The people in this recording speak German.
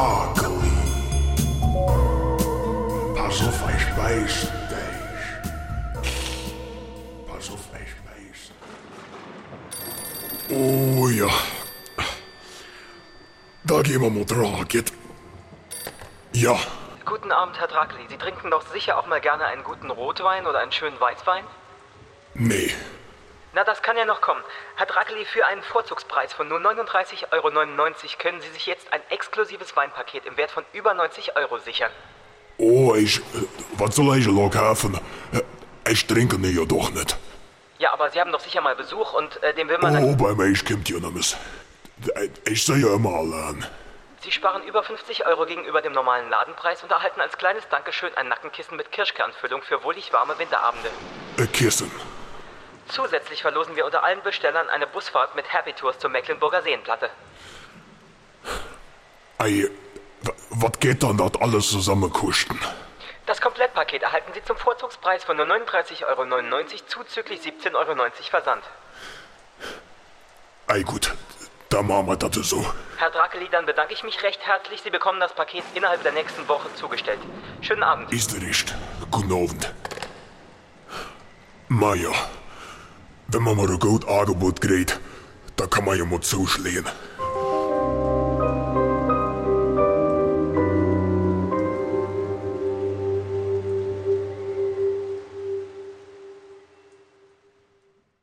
sparkly. Pass auf, ich weiß. Pass auf, ich beiß Oh ja. Da gehen wir mal dran. Ja. Guten Abend, Herr Drakli. Sie trinken doch sicher auch mal gerne einen guten Rotwein oder einen schönen Weißwein? Nee. Na, das kann ja noch kommen. Herr Drakli, für einen Vorzugspreis von nur 39,99 Euro können Sie sich jetzt ein exklusives Weinpaket im Wert von über 90 Euro sichern. Oh, ich. äh, Was soll ich noch kaufen? Äh, Ich trinke ne ja doch nicht. Ja, aber Sie haben doch sicher mal Besuch und äh, dem will man Oh, bei mir kommt ja nichts. Ich sehe ja immer allein. Sie sparen über 50 Euro gegenüber dem normalen Ladenpreis und erhalten als kleines Dankeschön ein Nackenkissen mit Kirschkernfüllung für wohlig warme Winterabende. Ein Kissen. Zusätzlich verlosen wir unter allen Bestellern eine Busfahrt mit Happy Tours zur Mecklenburger Seenplatte. Ey, was geht dann das alles zusammen kosten? Das Komplettpaket erhalten Sie zum Vorzugspreis von nur 39,99 Euro zuzüglich 17,90 Euro Versand. Ey, gut, dann machen wir das so. Herr Drakeli, dann bedanke ich mich recht herzlich. Sie bekommen das Paket innerhalb der nächsten Woche zugestellt. Schönen Abend. Ist recht. Guten Abend. Maja, Wenn man mal ein gut Angebot kriegt, da kann man ja mal zuschlehen.